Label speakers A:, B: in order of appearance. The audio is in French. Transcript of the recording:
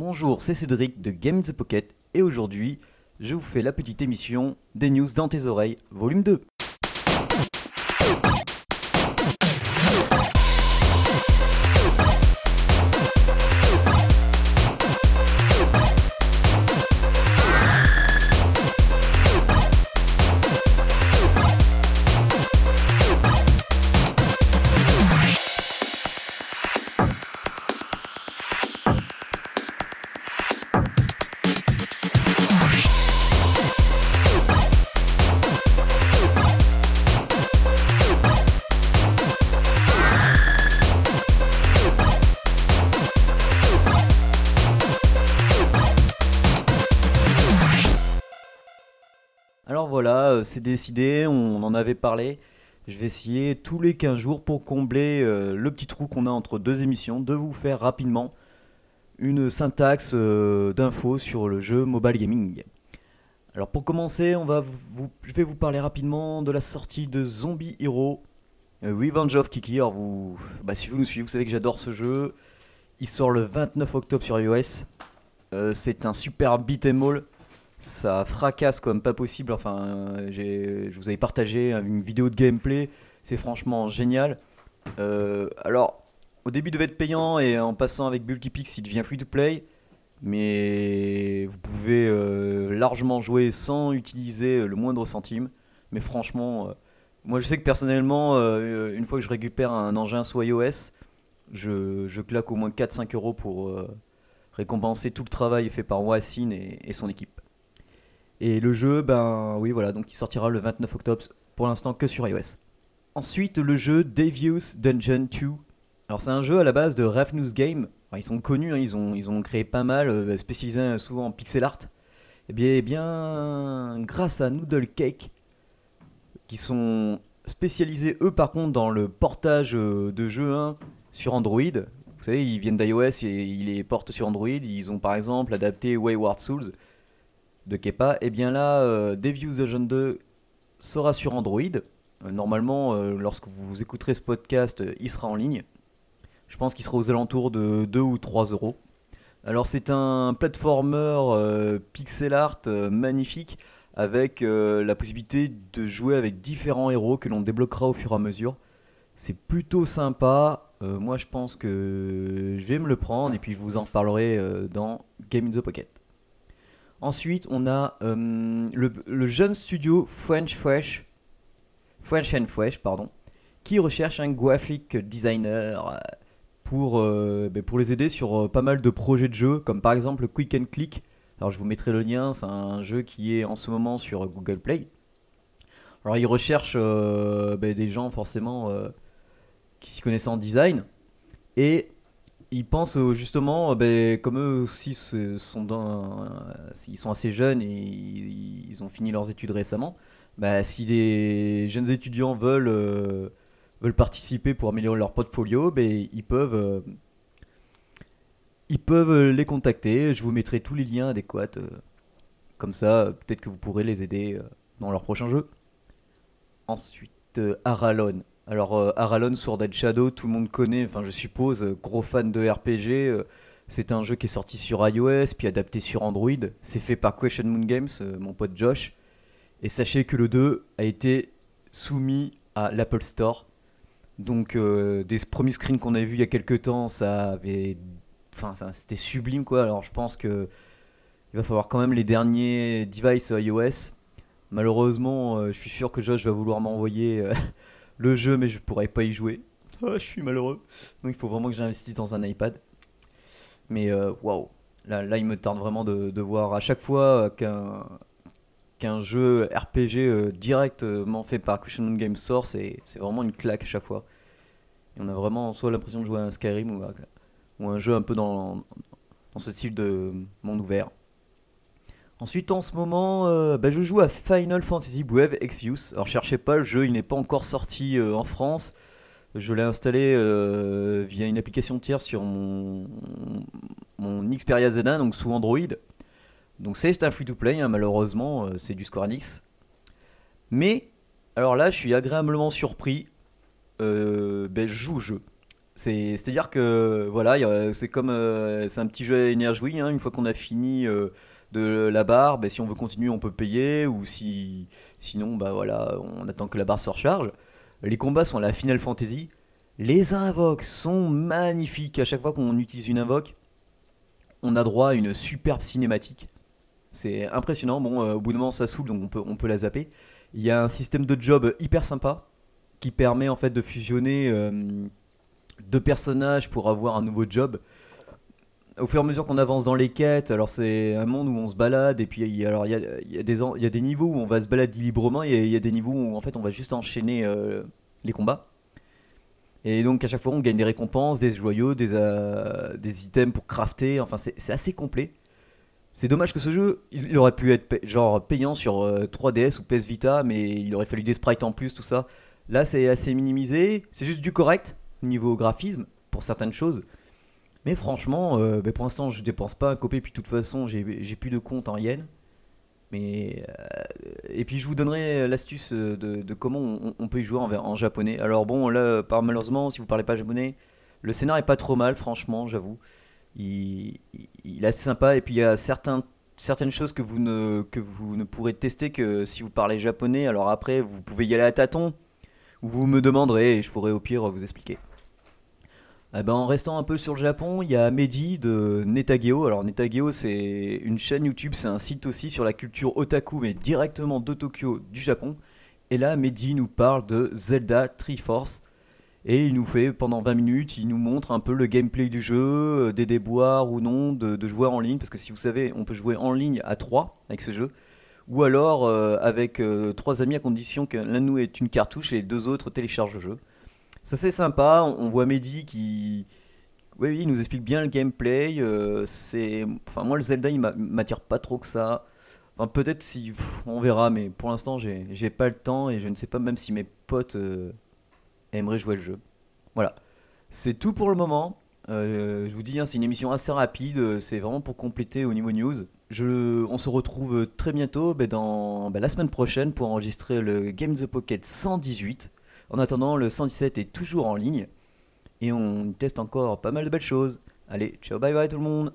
A: Bonjour, c'est Cédric de Game the Pocket et aujourd'hui, je vous fais la petite émission des news dans tes oreilles, volume 2. Voilà, euh, c'est décidé, on en avait parlé. Je vais essayer tous les 15 jours pour combler euh, le petit trou qu'on a entre deux émissions, de vous faire rapidement une syntaxe euh, d'infos sur le jeu mobile gaming. Alors pour commencer, on va je vais vous parler rapidement de la sortie de Zombie Hero Revenge of Kiki. Vous, bah, si vous nous suivez, vous savez que j'adore ce jeu. Il sort le 29 octobre sur iOS. c'est un super beat'em all ça fracasse comme pas possible. Enfin, je vous avais partagé une vidéo de gameplay, c'est franchement génial. Euh, alors, au début, il devait être payant et en passant avec Bulky Pix, il devient free to play. Mais vous pouvez euh, largement jouer sans utiliser le moindre centime. Mais franchement, euh, moi je sais que personnellement, une fois que je récupère un engin sous iOS, je, claque au moins 4-5 euros pour récompenser tout le travail fait par Wassin et son équipe. Et le jeu, ben oui, voilà, donc il sortira le 29 octobre, pour l'instant que sur iOS. Ensuite, le jeu Devious Dungeon 2. Alors, c'est un jeu à la base de Ravenous Game. ils sont connus, hein, ils, ont, ils ont créé pas mal, euh, spécialisés souvent en pixel art. Eh bien, eh bien, grâce à Noodle Cake, qui sont spécialisés eux par contre dans le portage euh, de jeux 1 sur Android. Vous savez, ils viennent d'iOS et ils les portent sur Android. Ils ont par exemple adapté Wayward Souls de Kepa, et eh bien là, euh, Devious Dungeon 2 sera sur Android. Euh, normalement, euh, lorsque vous écouterez ce podcast, il sera en ligne. Je pense qu'il sera aux alentours de 2 ou 3 euros. Alors c'est un platformer pixel art magnifique avec la possibilité de jouer avec différents héros que l'on débloquera au fur et à mesure. C'est plutôt sympa. moi je pense que je vais me le prendre et puis je vous en reparlerai dans Game in the Pocket. Ensuite, on a euh, le, jeune studio French Fresh, French and Fresh, pardon, qui recherche un graphic designer euh, pour, euh, ben, pour les aider sur pas mal de projets de jeux, comme par exemple Quick and Click. Alors, je vous mettrai le lien, c'est un jeu qui est en ce moment sur Google Play. Alors, ils recherchent ben, des gens forcément qui s'y connaissent en design. Et ils pensent justement, ben, comme eux aussi sont, dans, ils sont assez jeunes et ils, ont fini leurs études récemment, bah, si des jeunes étudiants veulent, veulent participer pour améliorer leur portfolio, ben, ils, peuvent, ils peuvent les contacter. Je vous mettrai tous les liens adéquats. comme ça, peut-être que vous pourrez les aider dans leur prochain jeu. Ensuite, Aralon. Alors, euh, Aralon Sword and Shadow, tout le monde connaît, enfin, je suppose, euh, gros fan de RPG. Euh, c'est un jeu qui est sorti sur iOS, puis adapté sur Android. C'est fait par Question Moon Games, mon pote Josh. Et sachez que le 2 a été soumis à l'Apple Store. Donc, des premiers screens qu'on a vus il y a quelques temps, ça avait. Enfin, c'était sublime, quoi. Alors, je pense que. Il va falloir quand même les derniers devices iOS. Malheureusement, je suis sûr que Josh va vouloir m'envoyer le jeu, mais je pourrais pas y jouer. Je suis malheureux. Donc il faut vraiment que j'investisse dans un iPad. Mais euh, waouh, là, là, il me tarde vraiment de, voir à chaque fois qu'un qu'un jeu RPG euh, directement fait par Moon Games sort, c'est vraiment une claque à chaque fois. Et on a vraiment soit l'impression de jouer à un Skyrim ou, un jeu un peu dans, dans ce style de monde ouvert. Ensuite, en ce moment, euh, bah, je joue à Final Fantasy Brave Exvius. Alors, cherchez pas, le jeu il n'est pas encore sorti euh, en France. Je l'ai installé euh, via une application tiers sur mon, mon Xperia Z1, donc sous Android. Donc, c'est un free-to-play, hein, malheureusement, c'est du Square Enix. Mais, alors là, je suis agréablement surpris. Ben, je joue au jeu. C'est, c'est-à-dire que voilà, c'est comme euh, c'est un petit jeu énergie. hein, une fois qu'on a fini euh, de la barre, ben, si on veut continuer, on peut payer ou si sinon, bah voilà, on attend que la barre se recharge. Les combats sont à la Final Fantasy. Les invoques sont magnifiques. À chaque fois qu'on utilise une invoque, on a droit à une superbe cinématique. C'est impressionnant. Bon, euh, au bout d'un moment, ça saoule, donc on peut, on peut la zapper. Il y a un système de job hyper sympa qui permet en fait de fusionner euh, deux personnages pour avoir un nouveau job. Au fur et à mesure qu'on avance dans les quêtes, alors c'est un monde où on se balade et puis il y a, alors il y a, des niveaux où on va se balader librement et il y a des niveaux où en fait on va juste enchaîner euh, les combats. Et donc à chaque fois on gagne des récompenses, des joyaux, des, euh, des items pour crafter, enfin c'est assez complet. C'est dommage que ce jeu, il aurait pu être genre payant sur euh, 3DS ou PS Vita, mais il aurait fallu des sprites en plus, tout ça. Là, c'est assez minimisé, c'est juste du correct niveau graphisme pour certaines choses. Mais franchement, euh, ben, pour l'instant, je dépense pas un copé, puis de toute façon, j'ai plus de compte en yens. Mais euh, et puis je vous donnerai l'astuce euh, de, comment on, peut y jouer en, en japonais. Alors bon, là, par malheureusement, si vous parlez pas japonais, le scénar est pas trop mal, franchement, j'avoue il, est assez sympa et puis il y a certaines choses que vous, ne, que vous ne pourrez tester que si vous parlez japonais. Alors après, vous pouvez y aller à tâtons ou vous me demanderez et je pourrai au pire vous expliquer. Eh ben, en restant un peu sur le Japon, il y a Mehdi de Netageo. Alors Netageo, c'est une chaîne YouTube, c'est un site aussi sur la culture otaku, mais directement de Tokyo, du Japon. Et là, Mehdi nous parle de Zelda Triforce. Et il nous fait pendant 20 minutes, il nous montre un peu le gameplay du jeu, euh, des déboires ou non de, jouer en ligne, parce que si vous savez, on peut jouer en ligne à 3 avec ce jeu, ou alors euh, avec euh, trois amis à condition que l'un de nous ait une cartouche et les deux autres téléchargent le jeu. Ça c'est sympa, on voit Mehdi qui... Oui, oui, il nous explique bien le gameplay, euh, c'est... Enfin moi le Zelda il m'a- m'attire pas trop que ça. Enfin peut-être si... on verra, mais pour l'instant j'ai j'ai pas le temps et je ne sais pas même si mes potes... euh, aimerait jouer le jeu. Voilà. C'est tout pour le moment. Euh, je vous dis, hein, c'est une émission assez rapide. C'est vraiment pour compléter au niveau news. Je, on se retrouve très bientôt ben, dans ben, la semaine prochaine pour enregistrer le Game the Pocket 118. En attendant, le 117 est toujours en ligne et on teste encore pas mal de belles choses. Allez, ciao, bye bye tout le monde.